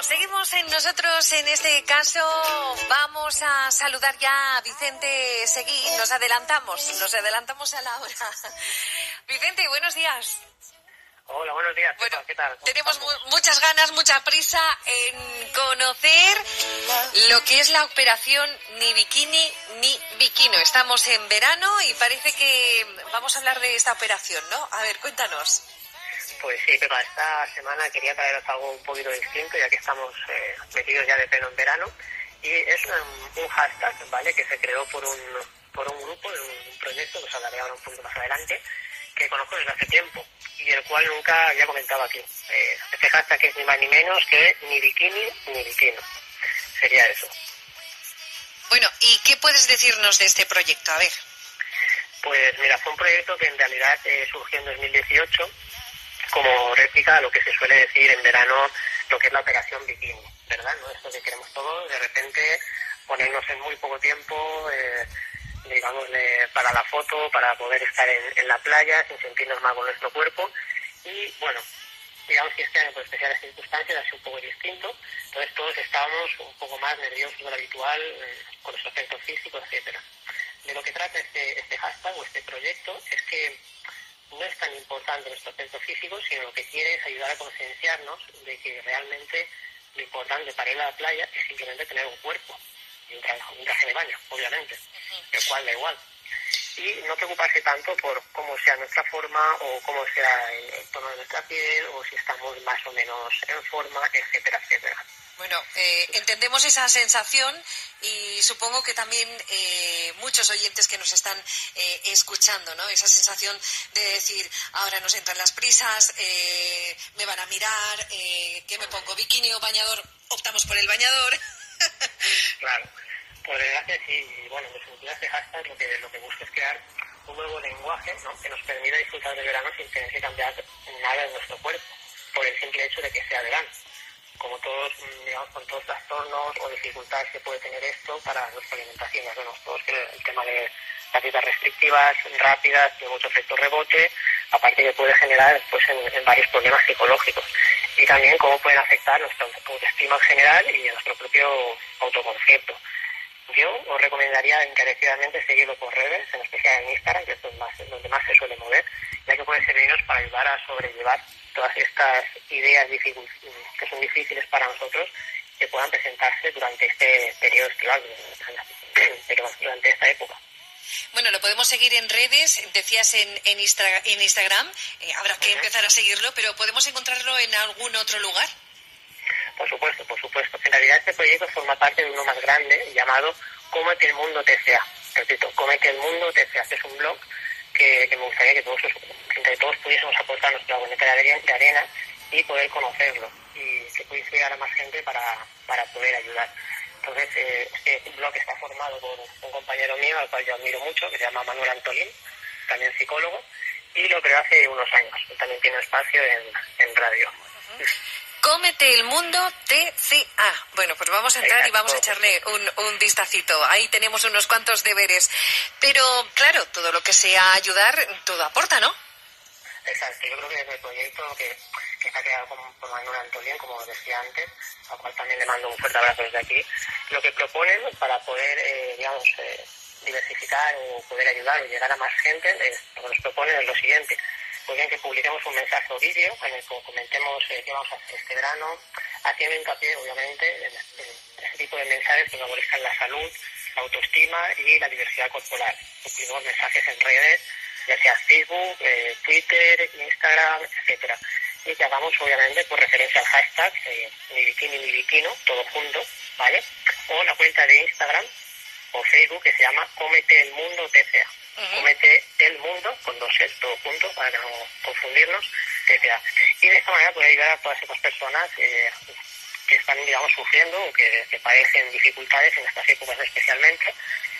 seguimos, seguimos en nosotros en este caso. Vamos a saludar ya a Vicente Seguí. Nos adelantamos, nos adelantamos a la hora. Vicente, buenos días. Hola, buenos días. Bueno, ¿Qué tal? tenemos muchas ganas, mucha prisa en conocer lo que es la operación Ni Bikini ni Bikino. Estamos en verano y parece que vamos a hablar de esta operación, ¿no? A ver, cuéntanos. Pues sí, Pepa, esta semana quería traeros algo un poquito distinto, ya que estamos eh, metidos ya de pelo en verano. Y es un, hashtag, ¿vale?, que se creó por un, por un grupo, un, proyecto, que os hablaré ahora un poquito más adelante, que conozco desde hace tiempo y el cual nunca había comentado aquí. Eh, este hashtag es ni más ni menos que ni bikini ni bikino. Sería eso. Bueno, ¿y qué puedes decirnos de este proyecto? A ver. Pues mira, fue un proyecto que en realidad eh, surgió en 2018 como réplica a lo que se suele decir en verano, lo que es la operación bikini, ¿verdad? ¿No? Esto que queremos todos, de repente ponernos en muy poco tiempo, eh, digamos, para la foto, para poder estar en, la playa sin sentirnos mal con nuestro cuerpo. Y bueno, digamos que este año por especiales circunstancias ha sido un poco distinto, entonces todos estábamos un poco más nerviosos de lo habitual, eh, con nuestro aspecto físico, etcétera. De lo que trata este, este hashtag o este proyecto es que no es tan importante nuestro aspecto físico, sino lo que quiere es ayudar a concienciarnos de que realmente lo importante para ir a la playa es simplemente tener un cuerpo y un traje, de baño, obviamente, el cual da igual. Y no preocuparse tanto por cómo sea nuestra forma o cómo sea el tono de nuestra piel o si estamos más o menos en forma, etcétera, etcétera. Bueno, eh, entendemos esa sensación y supongo que también eh, muchos oyentes que nos están eh, escuchando, ¿no? Esa sensación de decir, ahora nos entran las prisas, me van a mirar, ¿qué me pongo? ¿Bikini o bañador? Optamos por el bañador. claro, por desgracia sí. Bueno, en definitiva este hashtag lo que, lo que busca es crear un nuevo lenguaje ¿no? que nos permita disfrutar del verano sin tener que cambiar nada de nuestro cuerpo, por el simple hecho de que sea verano como todos, digamos, con todos los trastornos o dificultades que puede tener esto para nuestra alimentación. Ya sabemos todos que el tema de las dietas restrictivas, rápidas, tiene mucho efecto rebote, aparte que puede generar pues, en, varios problemas psicológicos. Y también cómo pueden afectar nuestra autoestima en general y nuestro propio autoconcepto. Yo os recomendaría encarecidamente seguirlo por redes, en especial en Instagram, que es donde más, donde más se suele mover, ya que puede servirnos para ayudar a sobrellevar todas estas ideas que son difíciles para nosotros que puedan presentarse durante este periodo estival, durante esta época. Bueno, lo podemos seguir en redes, decías en, en, Instagram, eh, habrá que empezar a seguirlo, pero ¿podemos encontrarlo en algún otro lugar? Por supuesto, por supuesto. En realidad este proyecto forma parte de uno más grande llamado Cómete el Mundo TCA. Repito, Cómete el Mundo TCA. Este es un blog que, me gustaría que todos, entre todos pudiésemos aportar nuestra bonita de arena y poder conocerlo y que pudiese llegar a más gente para, para poder ayudar. Entonces, eh, este blog está formado por un compañero mío, al cual yo admiro mucho, que se llama Manuel Antolín, también psicólogo, y lo creó hace unos años. También tiene espacio en, en radio. Cómete el mundo TCA. Bueno, pues vamos a entrar y vamos a echarle un, un vistacito. Ahí tenemos unos cuantos deberes. Pero, claro, todo lo que sea ayudar, todo aporta, ¿no? Exacto. Yo creo que el proyecto que, que está creado por Manuel Antolín, como decía antes, al cual también le mando un fuerte abrazo desde aquí, lo que proponen para poder, eh, digamos, eh, diversificar o poder ayudar o llegar a más gente, lo que nos proponen es lo siguiente pues bien que publiquemos un mensaje o vídeo en el que comentemos eh, qué vamos a hacer este verano, haciendo hincapié, obviamente, en, este tipo de mensajes que favorizcan la salud, la autoestima y la diversidad corporal. Incluimos mensajes en redes, ya sea Facebook, eh, Twitter, Instagram, etcétera. Y que hagamos, obviamente, por referencia al hashtag eh, ni bikini ni bikino, todo junto, ¿vale? O la cuenta de Instagram o Facebook que se llama Cómete el Mundo TCA comete el mundo con dos sets, todo junto, para no confundirnos, Y de esta manera puede ayudar a todas esas personas eh, que están, digamos, sufriendo o que, que, padecen dificultades en estas épocas especialmente,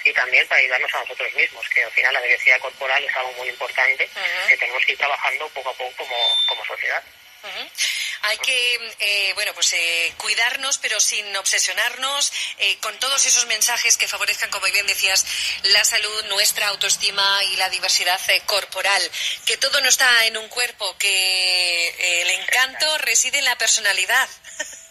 y también para ayudarnos a nosotros mismos, que al final la diversidad corporal es algo muy importante que tenemos que ir trabajando poco a poco como, como sociedad. Hay que, eh, bueno, pues eh, cuidarnos, pero sin obsesionarnos, eh, con todos esos mensajes que favorezcan, como bien decías, la salud, nuestra autoestima y la diversidad corporal. Que todo no está en un cuerpo, que el encanto reside en la personalidad.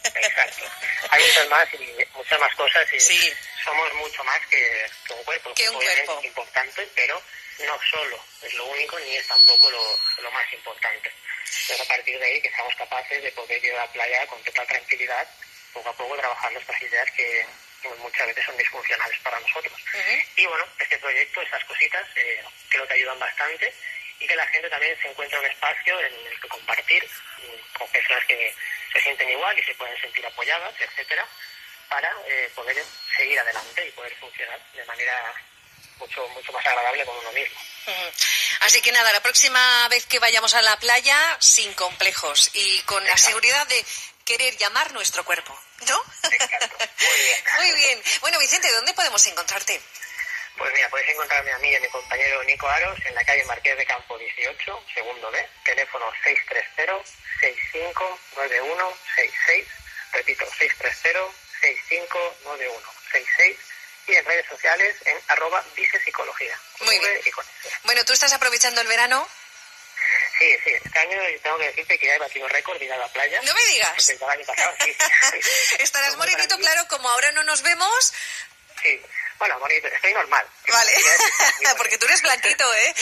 Exacto. Hay muchas más y muchas más cosas y Sí. Somos mucho más que, que un cuerpo. Que un Obviamente cuerpo. es importante, pero no solo es lo único ni es tampoco lo, lo más importante. Entonces a partir de ahí que seamos capaces de poder ir a la playa con total tranquilidad, poco a poco trabajando estas ideas que muchas veces son disfuncionales para nosotros. Ujú. Y bueno, este proyecto, estas cositas, eh, creo que ayudan bastante y que la gente también se encuentra un espacio en el que compartir mm, con personas que se sienten igual y se pueden sentir apoyadas, etcétera, para eh, poder seguir adelante y poder funcionar de manera mucho mucho más agradable con uno mismo. Así que nada, la próxima vez que vayamos a la playa, sin complejos y con la seguridad de querer llamar nuestro cuerpo, ¿no? Exacto. Muy bien. Muy bien. Bueno, Vicente, ¿dónde podemos encontrarte? Pues mira, podéis encontrarme a mí y a mi compañero Nico Aros en la calle Marqués de Campo 18, segundo B, teléfono 630-6591-66, repito, 630-6591-66 y en redes sociales en arroba visepsicología. con Muy bien. y. Bueno, ¿tú estás aprovechando el verano? Sí, sí, este año tengo que decirte que ya he batido récord ir a la playa. No me digas. Año pasado, sí. Estarás morenito, claro, como ahora no nos vemos. Sí, bueno, bonito, estoy normal. Vale, porque tú eres blanquito, ¿eh?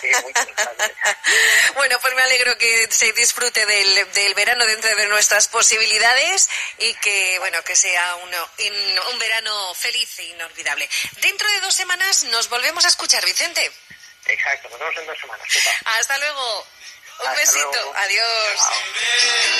Sí, muy. Bueno, pues me alegro que se disfrute del, del verano dentro de nuestras posibilidades y que, bueno, que sea uno, in- un verano feliz e inolvidable. Dentro de dos semanas nos volvemos a escuchar, Vicente. Exacto, nos vemos en dos semanas. Hasta luego. Un Hasta besito. luego. Adiós. Chao.